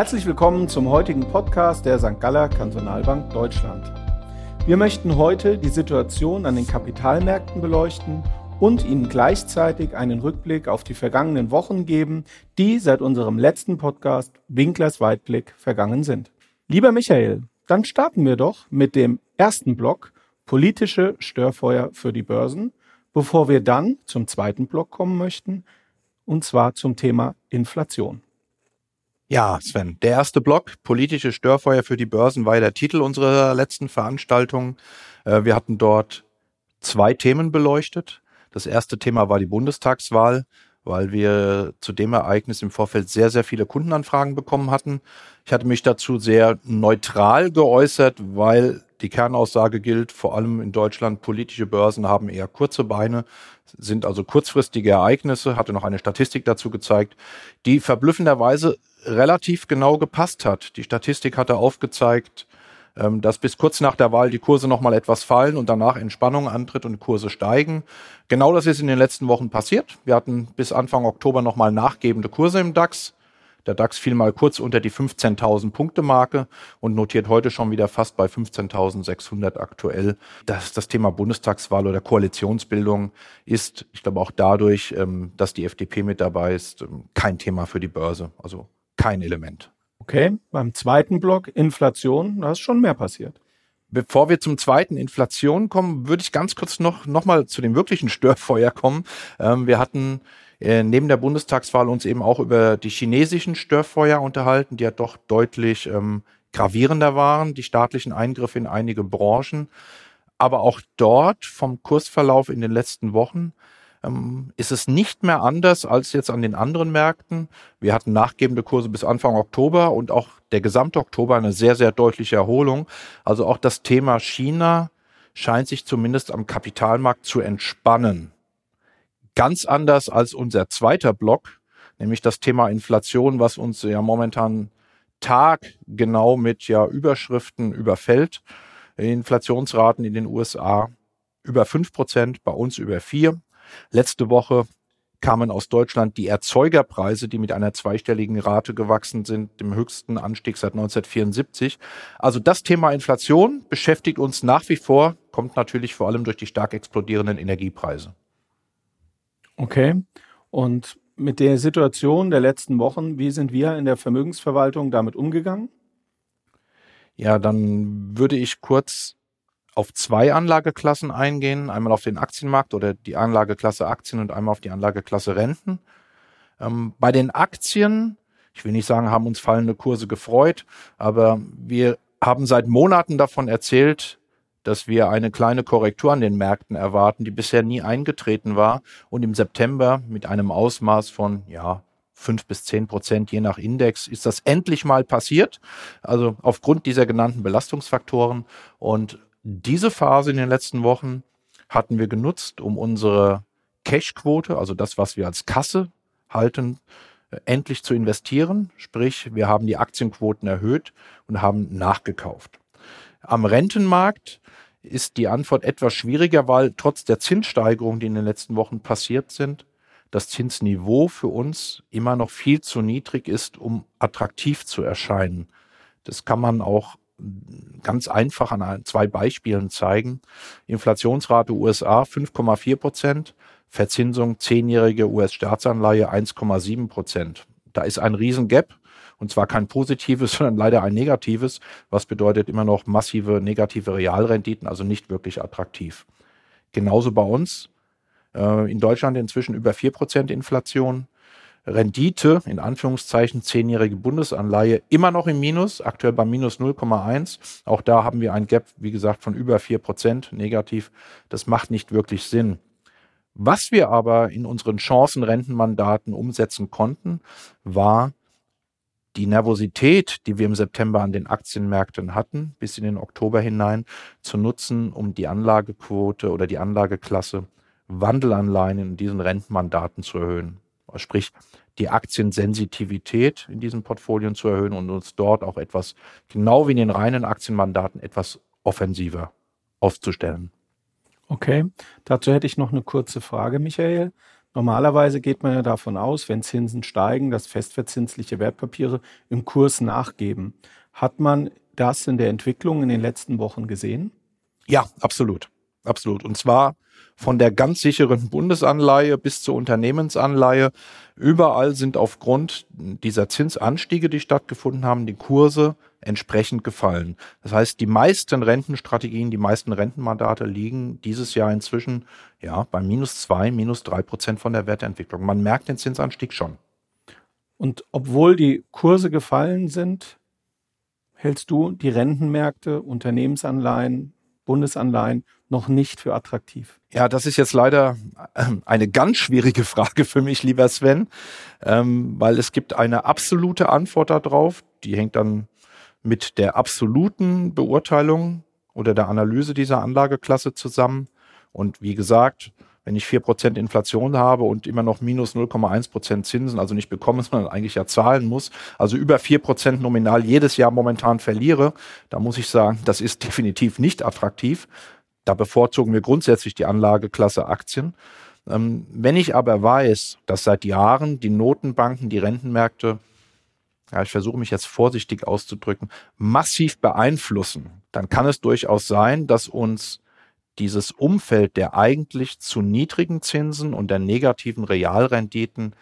Herzlich willkommen zum heutigen Podcast der St. Galler Kantonalbank Deutschland. Wir möchten heute die Situation an den Kapitalmärkten beleuchten und Ihnen gleichzeitig einen Rückblick auf die vergangenen Wochen geben, die seit unserem letzten Podcast Winklers Weitblick vergangen sind. Lieber Michael, dann starten wir doch mit dem ersten Block politische Störfeuer für die Börsen, bevor wir dann zum zweiten Block kommen möchten, und zwar zum Thema Inflation. Ja, Sven, der erste Block, politische Störfeuer für die Börsen, war ja der Titel unserer letzten Veranstaltung. Äh, wir hatten dort zwei Themen beleuchtet. Das erste Thema war die Bundestagswahl, weil wir zu dem Ereignis im Vorfeld sehr, sehr viele Kundenanfragen bekommen hatten. Ich hatte mich dazu sehr neutral geäußert, weil die Kernaussage gilt, vor allem in Deutschland, politische Börsen haben eher kurze Beine, sind also kurzfristige Ereignisse, hatte noch eine Statistik dazu gezeigt, die verblüffenderweise relativ genau gepasst hat. Die Statistik hatte aufgezeigt, ähm, dass bis kurz nach der Wahl die Kurse nochmal etwas fallen und danach Entspannung antritt und Kurse steigen. Genau das ist in den letzten Wochen passiert. Wir hatten bis Anfang Oktober nochmal nachgebende Kurse im DAX. Der DAX fiel mal kurz unter die 15.000 Punkte Marke und notiert heute schon wieder fast bei 15.600 aktuell. Das, das Thema Bundestagswahl oder Koalitionsbildung ist, ich glaube auch dadurch, ähm, dass die FDP mit dabei ist, ähm, kein Thema für die Börse. Also kein Element. Okay, beim zweiten Block Inflation, da ist schon mehr passiert. Bevor wir zum zweiten Inflation kommen, würde ich ganz kurz noch, noch mal zu dem wirklichen Störfeuer kommen. Ähm, wir hatten äh, neben der Bundestagswahl uns eben auch über die chinesischen Störfeuer unterhalten, die ja doch deutlich ähm, gravierender waren, die staatlichen Eingriffe in einige Branchen. Aber auch dort vom Kursverlauf in den letzten Wochen ist es nicht mehr anders als jetzt an den anderen Märkten. Wir hatten nachgebende Kurse bis Anfang Oktober und auch der gesamte Oktober eine sehr, sehr deutliche Erholung. Also auch das Thema China scheint sich zumindest am Kapitalmarkt zu entspannen. Ganz anders als unser zweiter Block, nämlich das Thema Inflation, was uns ja momentan taggenau mit ja Überschriften überfällt. Inflationsraten in den USA über fünf Prozent, bei uns über vier. Letzte Woche kamen aus Deutschland die Erzeugerpreise, die mit einer zweistelligen Rate gewachsen sind, dem höchsten Anstieg seit 1974. Also das Thema Inflation beschäftigt uns nach wie vor, kommt natürlich vor allem durch die stark explodierenden Energiepreise. Okay. Und mit der Situation der letzten Wochen, wie sind wir in der Vermögensverwaltung damit umgegangen? Ja, dann würde ich kurz auf zwei Anlageklassen eingehen. Einmal auf den Aktienmarkt oder die Anlageklasse Aktien und einmal auf die Anlageklasse Renten. Ähm, bei den Aktien, ich will nicht sagen, haben uns fallende Kurse gefreut, aber wir haben seit Monaten davon erzählt, dass wir eine kleine Korrektur an den Märkten erwarten, die bisher nie eingetreten war und im September mit einem Ausmaß von, ja, fünf bis zehn Prozent je nach Index ist das endlich mal passiert. Also aufgrund dieser genannten Belastungsfaktoren und diese Phase in den letzten Wochen hatten wir genutzt, um unsere Cash-Quote, also das, was wir als Kasse halten, äh, endlich zu investieren. Sprich, wir haben die Aktienquoten erhöht und haben nachgekauft. Am Rentenmarkt ist die Antwort etwas schwieriger, weil trotz der Zinssteigerungen, die in den letzten Wochen passiert sind, das Zinsniveau für uns immer noch viel zu niedrig ist, um attraktiv zu erscheinen. Das kann man auch ganz einfach an zwei Beispielen zeigen. Inflationsrate USA 5,4 Prozent, Verzinsung zehnjährige US-Staatsanleihe 1,7 Prozent. Da ist ein Riesengap und zwar kein positives, sondern leider ein negatives, was bedeutet immer noch massive negative Realrenditen, also nicht wirklich attraktiv. Genauso bei uns. Äh, in Deutschland inzwischen über 4 Prozent Inflation. Rendite, in Anführungszeichen zehnjährige Bundesanleihe, immer noch im Minus, aktuell bei minus 0,1. Auch da haben wir ein Gap, wie gesagt, von über vier Prozent negativ. Das macht nicht wirklich Sinn. Was wir aber in unseren Chancenrentenmandaten umsetzen konnten, war die Nervosität, die wir im September an den Aktienmärkten hatten, bis in den Oktober hinein, zu nutzen, um die Anlagequote oder die Anlageklasse Wandelanleihen in diesen Rentenmandaten zu erhöhen sprich die Aktiensensitivität in diesen Portfolien zu erhöhen und uns dort auch etwas, genau wie in den reinen Aktienmandaten, etwas offensiver aufzustellen. Okay, dazu hätte ich noch eine kurze Frage, Michael. Normalerweise geht man ja davon aus, wenn Zinsen steigen, dass festverzinsliche Wertpapiere im Kurs nachgeben. Hat man das in der Entwicklung in den letzten Wochen gesehen? Ja, absolut. Absolut. Und zwar von der ganz sicheren Bundesanleihe bis zur Unternehmensanleihe. Überall sind aufgrund dieser Zinsanstiege, die stattgefunden haben, die Kurse entsprechend gefallen. Das heißt, die meisten Rentenstrategien, die meisten Rentenmandate liegen dieses Jahr inzwischen ja bei minus zwei, minus drei Prozent von der Wertentwicklung. Man merkt den Zinsanstieg schon. Und obwohl die Kurse gefallen sind, hältst du die Rentenmärkte, Unternehmensanleihen, Bundesanleihen noch nicht für attraktiv? Ja, das ist jetzt leider ähm, eine ganz schwierige Frage für mich, lieber Sven, ähm, weil es gibt eine absolute Antwort darauf, die hängt dann mit der absoluten Beurteilung oder der Analyse dieser Anlageklasse zusammen. Und wie gesagt, wenn ich vier Prozent Inflation habe und immer noch minus 0,1 Prozent Zinsen, also nicht bekomme, sondern eigentlich ja zahlen muss, also über vier Prozent nominal jedes Jahr momentan verliere, da muss ich sagen, das ist definitiv nicht attraktiv. Da bevorzugen wir grundsätzlich die Anlageklasse Aktien. Ähm, wenn ich aber weiß, dass seit Jahren die Notenbanken die Rentenmärkte ja, ich versuche mich jetzt vorsichtig auszudrücken, massiv beeinflussen, dann kann es durchaus sein, dass uns dieses Umfeld der eigentlich zu niedrigen Zinsen und der negativen Realrenditen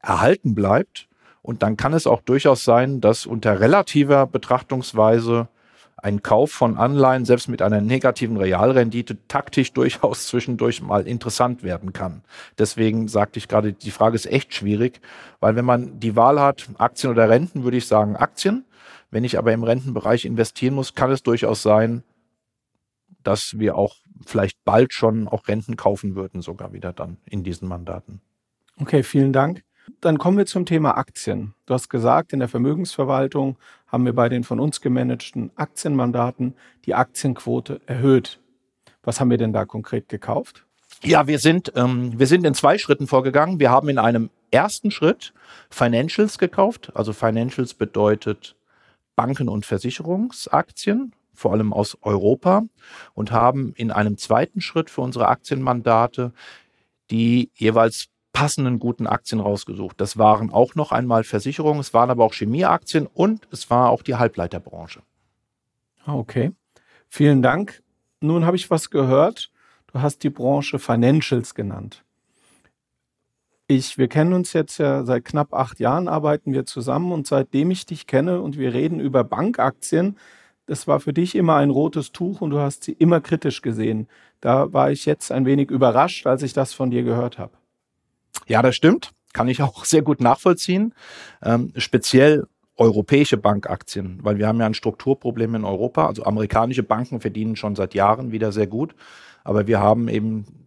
erhalten bleibt. Und dann kann es auch durchaus sein, dass unter relativer Betrachtungsweise ein Kauf von Anleihen selbst mit einer negativen Realrendite taktisch durchaus zwischendurch mal interessant werden kann. Deswegen sagte ich gerade, die Frage ist echt schwierig, weil wenn man die Wahl hat, Aktien oder Renten, würde ich sagen Aktien. Wenn ich aber im Rentenbereich investieren muss, kann es durchaus sein, dass wir auch vielleicht bald schon auch Renten kaufen würden, sogar wieder dann in diesen Mandaten. Okay, vielen Dank. Dann kommen wir zum Thema Aktien. Du hast gesagt, in der Vermögensverwaltung haben wir bei den von uns gemanagten Aktienmandaten die Aktienquote erhöht. Was haben wir denn da konkret gekauft? Ja, wir sind, ähm, wir sind in zwei Schritten vorgegangen. Wir haben in einem ersten Schritt Financials gekauft. Also Financials bedeutet Banken- und Versicherungsaktien, vor allem aus Europa. Und haben in einem zweiten Schritt für unsere Aktienmandate die jeweils passenden guten Aktien rausgesucht. Das waren auch noch einmal Versicherungen, es waren aber auch Chemieaktien und es war auch die Halbleiterbranche. Ah, okay. Vielen Dank. Nun habe ich was gehört. Du hast die Branche Financials genannt. Ich, wir kennen uns jetzt ja seit knapp acht Jahren, arbeiten wir zusammen und seitdem ich dich kenne und wir reden über Bankaktien, das war für dich immer ein rotes Tuch und du hast sie immer kritisch gesehen. Da war ich jetzt ein wenig überrascht, als ich das von dir gehört habe. Ja, das stimmt. Kann ich auch sehr gut nachvollziehen. Ähm, speziell europäische Bankaktien, weil wir haben ja ein Strukturproblem in Europa. Also amerikanische Banken verdienen schon seit Jahren wieder sehr gut. Aber wir haben eben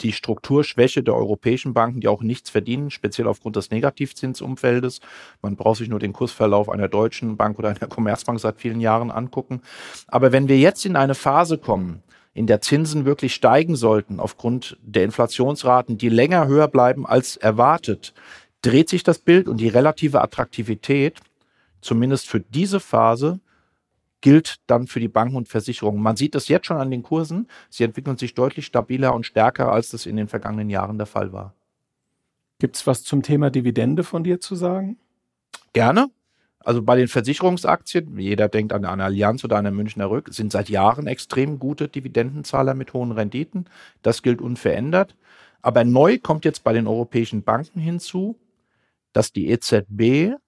die Strukturschwäche der europäischen Banken, die auch nichts verdienen, speziell aufgrund des Negativzinsumfeldes. Man braucht sich nur den Kursverlauf einer deutschen Bank oder einer Commerzbank seit vielen Jahren angucken. Aber wenn wir jetzt in eine Phase kommen, in der Zinsen wirklich steigen sollten aufgrund der Inflationsraten, die länger höher bleiben als erwartet, dreht sich das Bild und die relative Attraktivität, zumindest für diese Phase, gilt dann für die Banken und Versicherungen. Man sieht das jetzt schon an den Kursen. Sie entwickeln sich deutlich stabiler und stärker, als das in den vergangenen Jahren der Fall war. Gibt es was zum Thema Dividende von dir zu sagen? Gerne. Also bei den Versicherungsaktien, jeder denkt an eine Allianz oder eine Münchner Rück, sind seit Jahren extrem gute Dividendenzahler mit hohen Renditen. Das gilt unverändert. Aber neu kommt jetzt bei den europäischen Banken hinzu, dass die EZB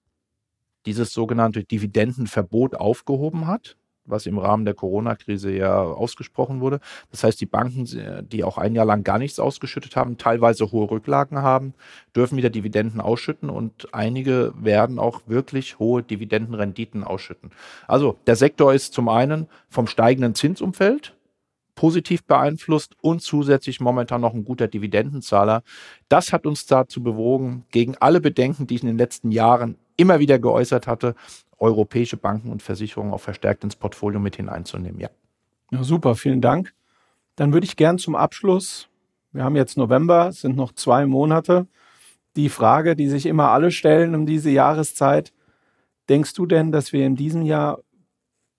dieses sogenannte Dividendenverbot aufgehoben hat was im Rahmen der Corona-Krise ja ausgesprochen wurde. Das heißt, die Banken, die auch ein Jahr lang gar nichts ausgeschüttet haben, teilweise hohe Rücklagen haben, dürfen wieder Dividenden ausschütten und einige werden auch wirklich hohe Dividendenrenditen ausschütten. Also der Sektor ist zum einen vom steigenden Zinsumfeld positiv beeinflusst und zusätzlich momentan noch ein guter Dividendenzahler. Das hat uns dazu bewogen, gegen alle Bedenken, die ich in den letzten Jahren immer wieder geäußert hatte, europäische Banken und Versicherungen auch verstärkt ins Portfolio mit hineinzunehmen. Ja. ja super, vielen Dank. Dann würde ich gern zum Abschluss, wir haben jetzt November, es sind noch zwei Monate, die Frage, die sich immer alle stellen um diese Jahreszeit. Denkst du denn, dass wir in diesem Jahr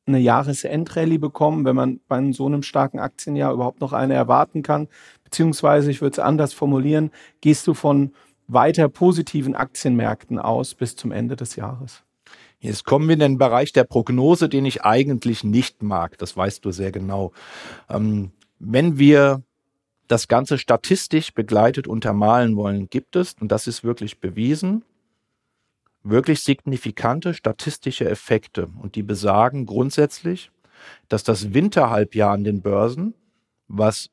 eine Jahresendrallye bekommen, wenn man bei so einem starken Aktienjahr überhaupt noch eine erwarten kann? Beziehungsweise, ich würde es anders formulieren, gehst du von weiter positiven Aktienmärkten aus bis zum Ende des Jahres? Jetzt kommen wir in den Bereich der Prognose, den ich eigentlich nicht mag. Das weißt du sehr genau. Ähm, wenn wir das Ganze statistisch begleitet untermalen wollen, gibt es, und das ist wirklich bewiesen, wirklich signifikante statistische Effekte. Und die besagen grundsätzlich, dass das Winterhalbjahr an den Börsen, was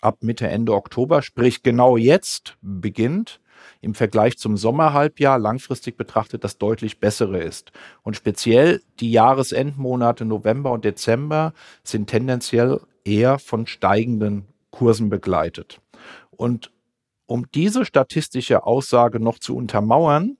ab Mitte, Ende Oktober, sprich genau jetzt beginnt, im Vergleich zum Sommerhalbjahr langfristig betrachtet das deutlich bessere ist. Und speziell die Jahresendmonate November und Dezember sind tendenziell eher von steigenden Kursen begleitet. Und um diese statistische Aussage noch zu untermauern,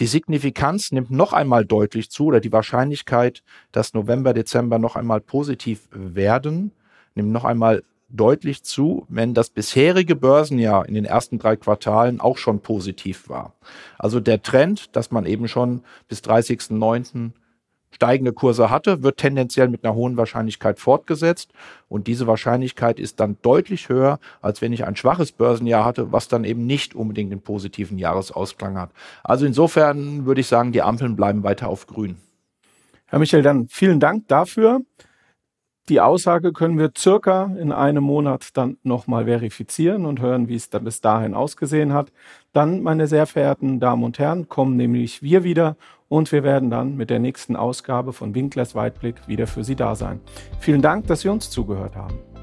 die Signifikanz nimmt noch einmal deutlich zu oder die Wahrscheinlichkeit, dass November, Dezember noch einmal positiv werden, nimmt noch einmal deutlich zu, wenn das bisherige Börsenjahr in den ersten drei Quartalen auch schon positiv war. Also der Trend, dass man eben schon bis 30.09. steigende Kurse hatte, wird tendenziell mit einer hohen Wahrscheinlichkeit fortgesetzt. Und diese Wahrscheinlichkeit ist dann deutlich höher, als wenn ich ein schwaches Börsenjahr hatte, was dann eben nicht unbedingt den positiven Jahresausklang hat. Also insofern würde ich sagen, die Ampeln bleiben weiter auf grün. Herr Michael, dann vielen Dank dafür. Die Aussage können wir circa in einem Monat dann nochmal verifizieren und hören, wie es dann bis dahin ausgesehen hat. Dann, meine sehr verehrten Damen und Herren, kommen nämlich wir wieder und wir werden dann mit der nächsten Ausgabe von Winklers Weitblick wieder für Sie da sein. Vielen Dank, dass Sie uns zugehört haben.